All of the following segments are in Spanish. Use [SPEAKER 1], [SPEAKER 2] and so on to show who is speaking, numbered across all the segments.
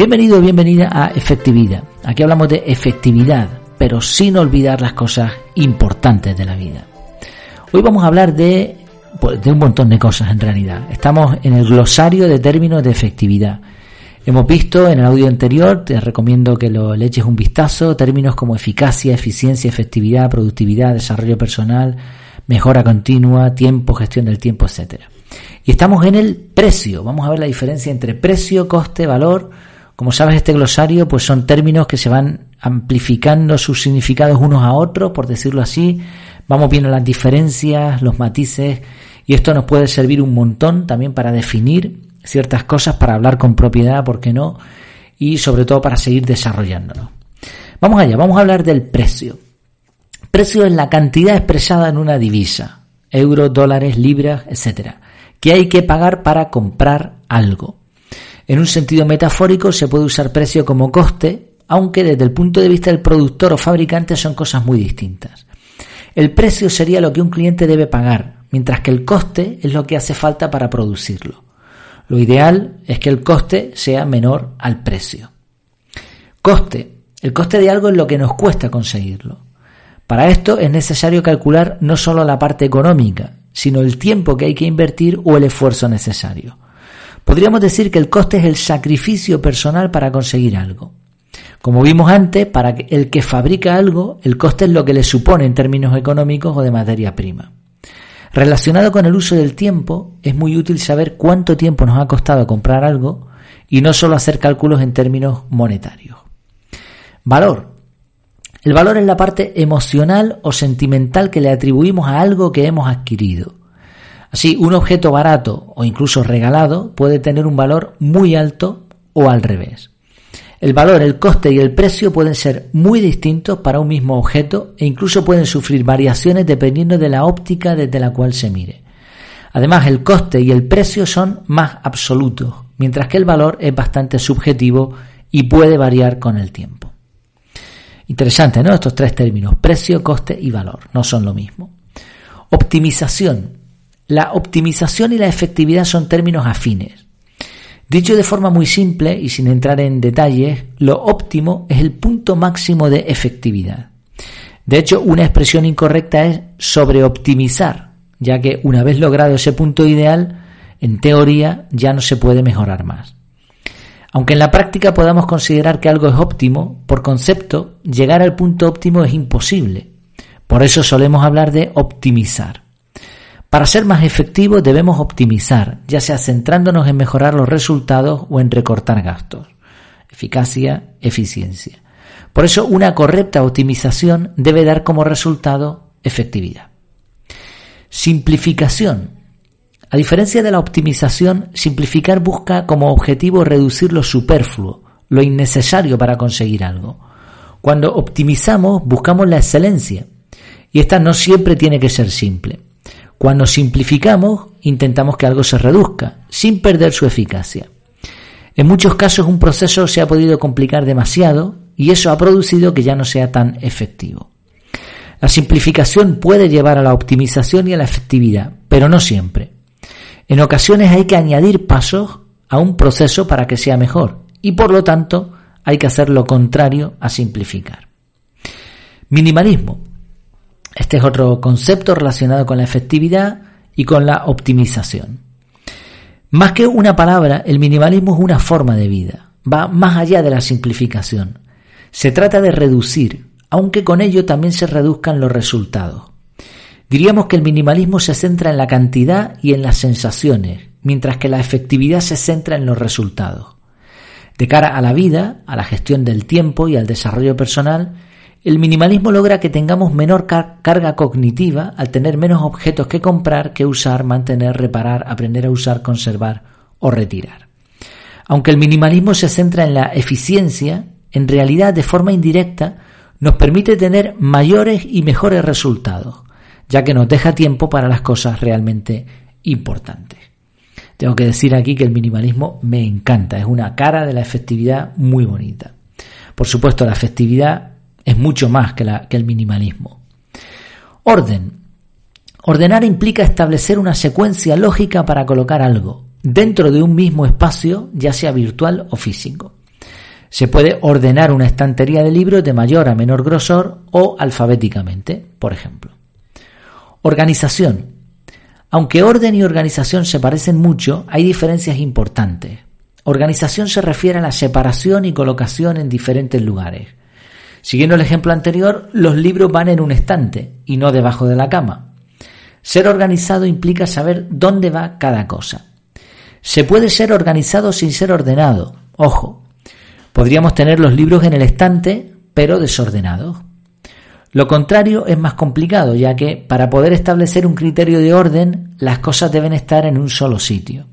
[SPEAKER 1] Bienvenido, bienvenida a Efectividad. Aquí hablamos de efectividad, pero sin olvidar las cosas importantes de la vida. Hoy vamos a hablar de, pues, de un montón de cosas en realidad. Estamos en el glosario de términos de efectividad. Hemos visto en el audio anterior, te recomiendo que lo le eches un vistazo, términos como eficacia, eficiencia, efectividad, productividad, desarrollo personal, mejora continua, tiempo, gestión del tiempo, etcétera. Y estamos en el precio. Vamos a ver la diferencia entre precio, coste, valor. Como sabes, este glosario pues son términos que se van amplificando sus significados unos a otros, por decirlo así. Vamos viendo las diferencias, los matices, y esto nos puede servir un montón también para definir ciertas cosas, para hablar con propiedad, ¿por qué no? Y sobre todo para seguir desarrollándonos. Vamos allá, vamos a hablar del precio. Precio es la cantidad expresada en una divisa, euros, dólares, libras, etcétera, que hay que pagar para comprar algo. En un sentido metafórico se puede usar precio como coste, aunque desde el punto de vista del productor o fabricante son cosas muy distintas. El precio sería lo que un cliente debe pagar, mientras que el coste es lo que hace falta para producirlo. Lo ideal es que el coste sea menor al precio. Coste. El coste de algo es lo que nos cuesta conseguirlo. Para esto es necesario calcular no solo la parte económica, sino el tiempo que hay que invertir o el esfuerzo necesario. Podríamos decir que el coste es el sacrificio personal para conseguir algo. Como vimos antes, para el que fabrica algo, el coste es lo que le supone en términos económicos o de materia prima. Relacionado con el uso del tiempo, es muy útil saber cuánto tiempo nos ha costado comprar algo y no solo hacer cálculos en términos monetarios. Valor. El valor es la parte emocional o sentimental que le atribuimos a algo que hemos adquirido. Así, un objeto barato o incluso regalado puede tener un valor muy alto o al revés. El valor, el coste y el precio pueden ser muy distintos para un mismo objeto e incluso pueden sufrir variaciones dependiendo de la óptica desde la cual se mire. Además, el coste y el precio son más absolutos, mientras que el valor es bastante subjetivo y puede variar con el tiempo. Interesante, ¿no? Estos tres términos, precio, coste y valor, no son lo mismo. Optimización. La optimización y la efectividad son términos afines. Dicho de forma muy simple y sin entrar en detalles, lo óptimo es el punto máximo de efectividad. De hecho, una expresión incorrecta es sobreoptimizar, ya que una vez logrado ese punto ideal, en teoría ya no se puede mejorar más. Aunque en la práctica podamos considerar que algo es óptimo, por concepto, llegar al punto óptimo es imposible. Por eso solemos hablar de optimizar. Para ser más efectivos debemos optimizar, ya sea centrándonos en mejorar los resultados o en recortar gastos. Eficacia, eficiencia. Por eso una correcta optimización debe dar como resultado efectividad. Simplificación a diferencia de la optimización, simplificar busca como objetivo reducir lo superfluo, lo innecesario para conseguir algo. Cuando optimizamos, buscamos la excelencia, y esta no siempre tiene que ser simple. Cuando simplificamos, intentamos que algo se reduzca, sin perder su eficacia. En muchos casos un proceso se ha podido complicar demasiado y eso ha producido que ya no sea tan efectivo. La simplificación puede llevar a la optimización y a la efectividad, pero no siempre. En ocasiones hay que añadir pasos a un proceso para que sea mejor y por lo tanto hay que hacer lo contrario a simplificar. Minimalismo. Este es otro concepto relacionado con la efectividad y con la optimización. Más que una palabra, el minimalismo es una forma de vida. Va más allá de la simplificación. Se trata de reducir, aunque con ello también se reduzcan los resultados. Diríamos que el minimalismo se centra en la cantidad y en las sensaciones, mientras que la efectividad se centra en los resultados. De cara a la vida, a la gestión del tiempo y al desarrollo personal, el minimalismo logra que tengamos menor carga cognitiva al tener menos objetos que comprar, que usar, mantener, reparar, aprender a usar, conservar o retirar. Aunque el minimalismo se centra en la eficiencia, en realidad de forma indirecta nos permite tener mayores y mejores resultados, ya que nos deja tiempo para las cosas realmente importantes. Tengo que decir aquí que el minimalismo me encanta, es una cara de la efectividad muy bonita. Por supuesto, la efectividad es mucho más que, que el minimalismo. Orden. Ordenar implica establecer una secuencia lógica para colocar algo dentro de un mismo espacio, ya sea virtual o físico. Se puede ordenar una estantería de libros de mayor a menor grosor o alfabéticamente, por ejemplo. Organización. Aunque orden y organización se parecen mucho, hay diferencias importantes. Organización se refiere a la separación y colocación en diferentes lugares. Siguiendo el ejemplo anterior, los libros van en un estante y no debajo de la cama. Ser organizado implica saber dónde va cada cosa. Se puede ser organizado sin ser ordenado. Ojo, podríamos tener los libros en el estante, pero desordenados. Lo contrario es más complicado, ya que para poder establecer un criterio de orden, las cosas deben estar en un solo sitio.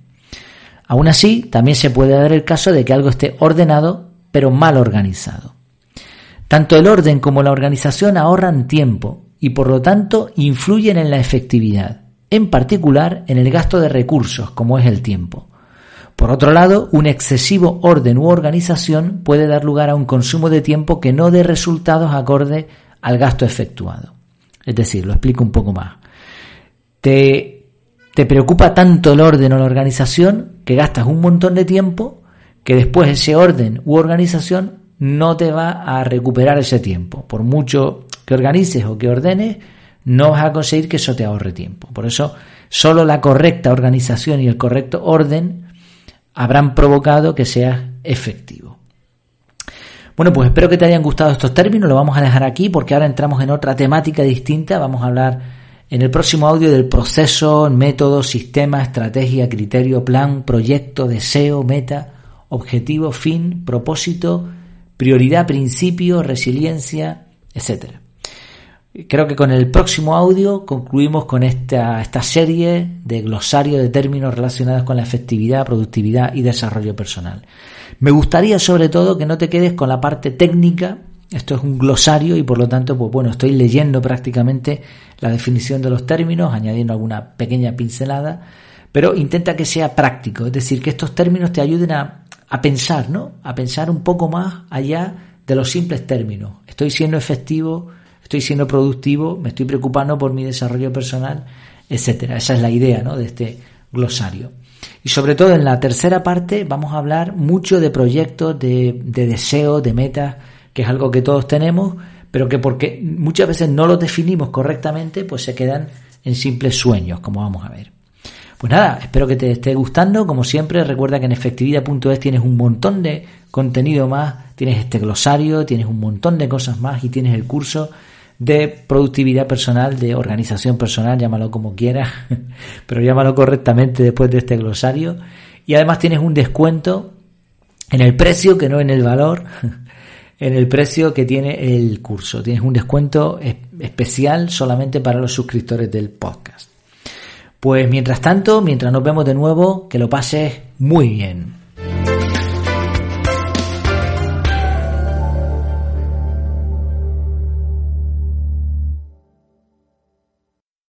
[SPEAKER 1] Aún así, también se puede dar el caso de que algo esté ordenado, pero mal organizado. Tanto el orden como la organización ahorran tiempo y por lo tanto influyen en la efectividad, en particular en el gasto de recursos como es el tiempo. Por otro lado, un excesivo orden u organización puede dar lugar a un consumo de tiempo que no dé resultados acorde al gasto efectuado. Es decir, lo explico un poco más. Te, te preocupa tanto el orden o la organización que gastas un montón de tiempo que después ese orden u organización no te va a recuperar ese tiempo. Por mucho que organices o que ordenes, no vas a conseguir que eso te ahorre tiempo. Por eso, solo la correcta organización y el correcto orden habrán provocado que seas efectivo. Bueno, pues espero que te hayan gustado estos términos, lo vamos a dejar aquí porque ahora entramos en otra temática distinta, vamos a hablar en el próximo audio del proceso, método, sistema, estrategia, criterio, plan, proyecto, deseo, meta, objetivo, fin, propósito, prioridad, principio, resiliencia, etc. Creo que con el próximo audio concluimos con esta, esta serie de glosario de términos relacionados con la efectividad, productividad y desarrollo personal. Me gustaría sobre todo que no te quedes con la parte técnica. Esto es un glosario y por lo tanto, pues bueno, estoy leyendo prácticamente la definición de los términos, añadiendo alguna pequeña pincelada, pero intenta que sea práctico, es decir, que estos términos te ayuden a, a pensar, ¿no? A pensar un poco más allá de los simples términos. Estoy siendo efectivo, estoy siendo productivo, me estoy preocupando por mi desarrollo personal, etcétera. Esa es la idea, ¿no? De este glosario. Y sobre todo en la tercera parte vamos a hablar mucho de proyectos, de, de deseos, de metas, que es algo que todos tenemos, pero que porque muchas veces no los definimos correctamente, pues se quedan en simples sueños, como vamos a ver. Pues nada, espero que te esté gustando. Como siempre, recuerda que en efectividad.es tienes un montón de contenido más, tienes este glosario, tienes un montón de cosas más y tienes el curso de productividad personal, de organización personal, llámalo como quieras, pero llámalo correctamente después de este glosario. Y además tienes un descuento en el precio, que no en el valor, en el precio que tiene el curso. Tienes un descuento especial solamente para los suscriptores del podcast. Pues mientras tanto, mientras nos vemos de nuevo, que lo pases muy bien.